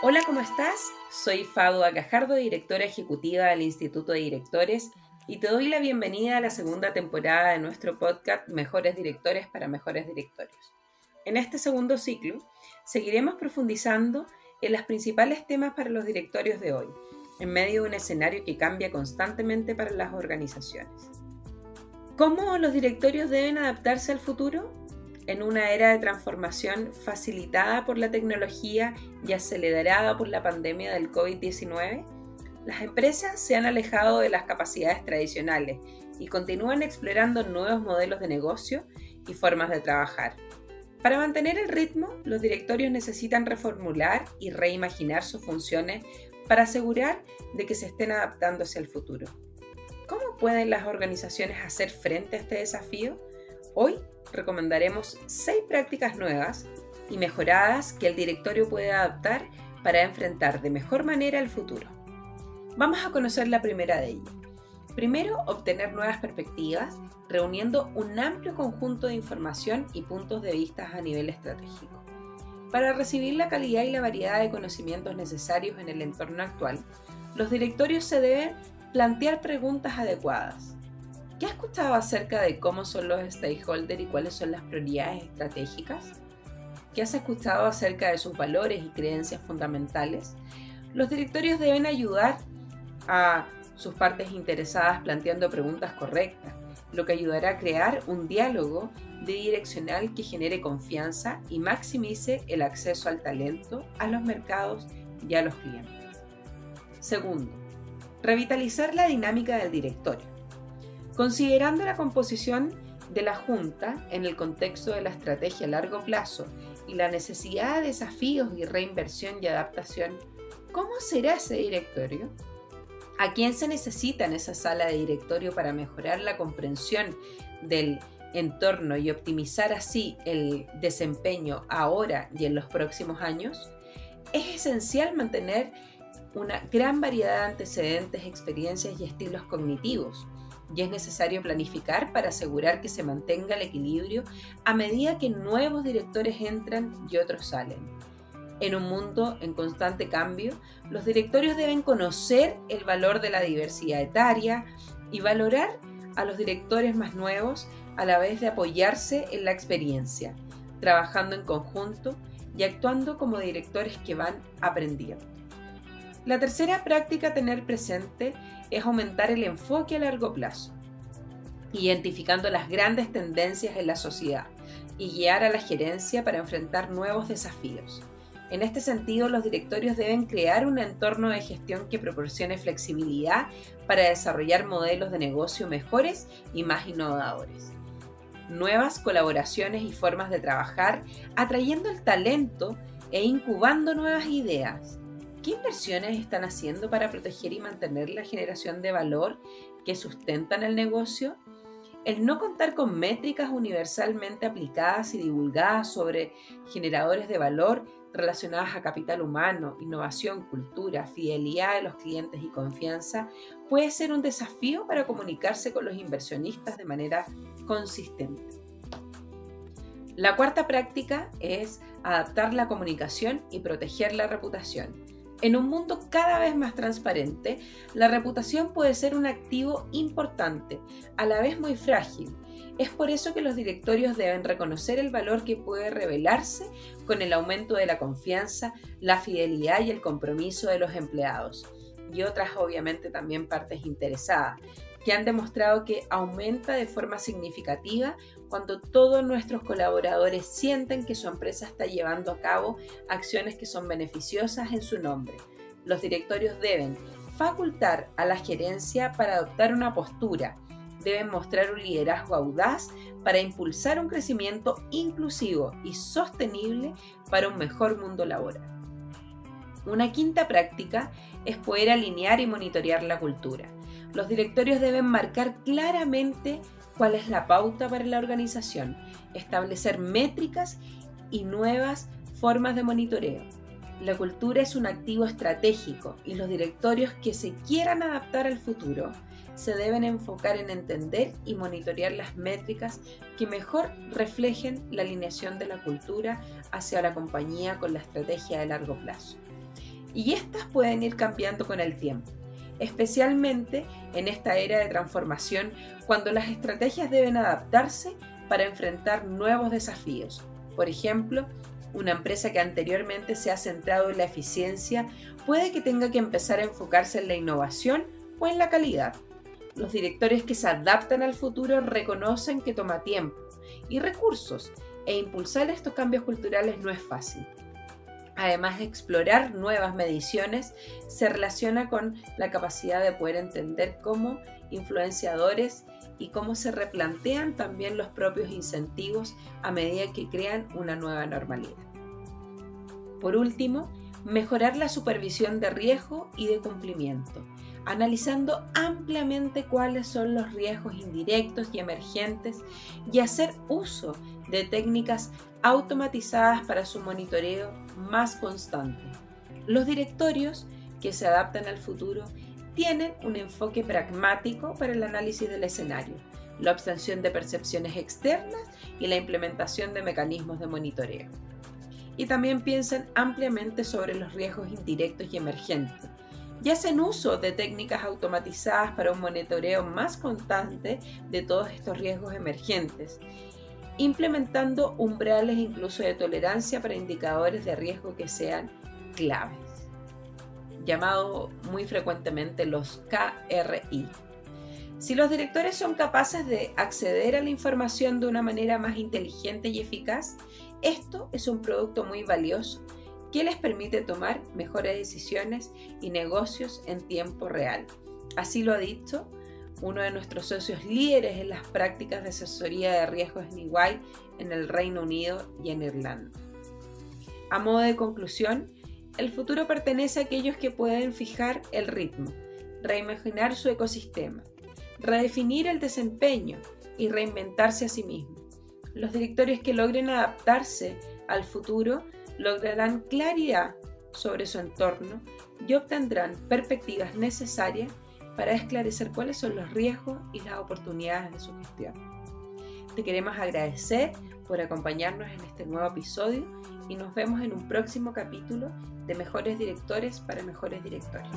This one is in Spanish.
Hola, ¿cómo estás? Soy Fadua Cajardo, directora ejecutiva del Instituto de Directores, y te doy la bienvenida a la segunda temporada de nuestro podcast Mejores Directores para Mejores Directorios. En este segundo ciclo, seguiremos profundizando en los principales temas para los directorios de hoy, en medio de un escenario que cambia constantemente para las organizaciones. ¿Cómo los directorios deben adaptarse al futuro? en una era de transformación facilitada por la tecnología y acelerada por la pandemia del COVID-19, las empresas se han alejado de las capacidades tradicionales y continúan explorando nuevos modelos de negocio y formas de trabajar. Para mantener el ritmo, los directorios necesitan reformular y reimaginar sus funciones para asegurar de que se estén adaptándose al futuro. ¿Cómo pueden las organizaciones hacer frente a este desafío? Hoy recomendaremos seis prácticas nuevas y mejoradas que el directorio puede adaptar para enfrentar de mejor manera el futuro. Vamos a conocer la primera de ellas. Primero, obtener nuevas perspectivas, reuniendo un amplio conjunto de información y puntos de vista a nivel estratégico. Para recibir la calidad y la variedad de conocimientos necesarios en el entorno actual, los directorios se deben plantear preguntas adecuadas, ¿Qué has escuchado acerca de cómo son los stakeholders y cuáles son las prioridades estratégicas? ¿Qué has escuchado acerca de sus valores y creencias fundamentales? Los directorios deben ayudar a sus partes interesadas planteando preguntas correctas, lo que ayudará a crear un diálogo direccional que genere confianza y maximice el acceso al talento, a los mercados y a los clientes. Segundo, revitalizar la dinámica del directorio. Considerando la composición de la Junta en el contexto de la estrategia a largo plazo y la necesidad de desafíos y reinversión y adaptación, ¿cómo será ese directorio? ¿A quién se necesita en esa sala de directorio para mejorar la comprensión del entorno y optimizar así el desempeño ahora y en los próximos años? Es esencial mantener una gran variedad de antecedentes, experiencias y estilos cognitivos y es necesario planificar para asegurar que se mantenga el equilibrio a medida que nuevos directores entran y otros salen. En un mundo en constante cambio, los directorios deben conocer el valor de la diversidad etaria y valorar a los directores más nuevos a la vez de apoyarse en la experiencia, trabajando en conjunto y actuando como directores que van aprendiendo. La tercera práctica a tener presente es aumentar el enfoque a largo plazo, identificando las grandes tendencias en la sociedad y guiar a la gerencia para enfrentar nuevos desafíos. En este sentido, los directorios deben crear un entorno de gestión que proporcione flexibilidad para desarrollar modelos de negocio mejores y más innovadores. Nuevas colaboraciones y formas de trabajar, atrayendo el talento e incubando nuevas ideas, ¿Qué inversiones están haciendo para proteger y mantener la generación de valor que sustentan el negocio? El no contar con métricas universalmente aplicadas y divulgadas sobre generadores de valor relacionadas a capital humano, innovación, cultura, fidelidad de los clientes y confianza puede ser un desafío para comunicarse con los inversionistas de manera consistente. La cuarta práctica es adaptar la comunicación y proteger la reputación. En un mundo cada vez más transparente, la reputación puede ser un activo importante, a la vez muy frágil. Es por eso que los directorios deben reconocer el valor que puede revelarse con el aumento de la confianza, la fidelidad y el compromiso de los empleados, y otras obviamente también partes interesadas, que han demostrado que aumenta de forma significativa cuando todos nuestros colaboradores sienten que su empresa está llevando a cabo acciones que son beneficiosas en su nombre. Los directorios deben facultar a la gerencia para adoptar una postura, deben mostrar un liderazgo audaz para impulsar un crecimiento inclusivo y sostenible para un mejor mundo laboral. Una quinta práctica es poder alinear y monitorear la cultura. Los directorios deben marcar claramente cuál es la pauta para la organización, establecer métricas y nuevas formas de monitoreo. La cultura es un activo estratégico y los directorios que se quieran adaptar al futuro se deben enfocar en entender y monitorear las métricas que mejor reflejen la alineación de la cultura hacia la compañía con la estrategia de largo plazo. Y estas pueden ir cambiando con el tiempo, especialmente en esta era de transformación cuando las estrategias deben adaptarse para enfrentar nuevos desafíos. Por ejemplo, una empresa que anteriormente se ha centrado en la eficiencia puede que tenga que empezar a enfocarse en la innovación o en la calidad. Los directores que se adaptan al futuro reconocen que toma tiempo y recursos e impulsar estos cambios culturales no es fácil. Además de explorar nuevas mediciones, se relaciona con la capacidad de poder entender cómo influenciadores y cómo se replantean también los propios incentivos a medida que crean una nueva normalidad. Por último, mejorar la supervisión de riesgo y de cumplimiento, analizando ampliamente cuáles son los riesgos indirectos y emergentes y hacer uso de técnicas automatizadas para su monitoreo más constante. Los directorios que se adaptan al futuro tienen un enfoque pragmático para el análisis del escenario, la obtención de percepciones externas y la implementación de mecanismos de monitoreo. Y también piensan ampliamente sobre los riesgos indirectos y emergentes, y hacen uso de técnicas automatizadas para un monitoreo más constante de todos estos riesgos emergentes, implementando umbrales incluso de tolerancia para indicadores de riesgo que sean claves llamado muy frecuentemente los KRI. Si los directores son capaces de acceder a la información de una manera más inteligente y eficaz, esto es un producto muy valioso que les permite tomar mejores decisiones y negocios en tiempo real. Así lo ha dicho uno de nuestros socios líderes en las prácticas de asesoría de riesgos en EY en el Reino Unido y en Irlanda. A modo de conclusión, el futuro pertenece a aquellos que pueden fijar el ritmo, reimaginar su ecosistema, redefinir el desempeño y reinventarse a sí mismos. Los directores que logren adaptarse al futuro lograrán claridad sobre su entorno y obtendrán perspectivas necesarias para esclarecer cuáles son los riesgos y las oportunidades de su gestión. Te queremos agradecer por acompañarnos en este nuevo episodio y nos vemos en un próximo capítulo de Mejores Directores para Mejores Directores.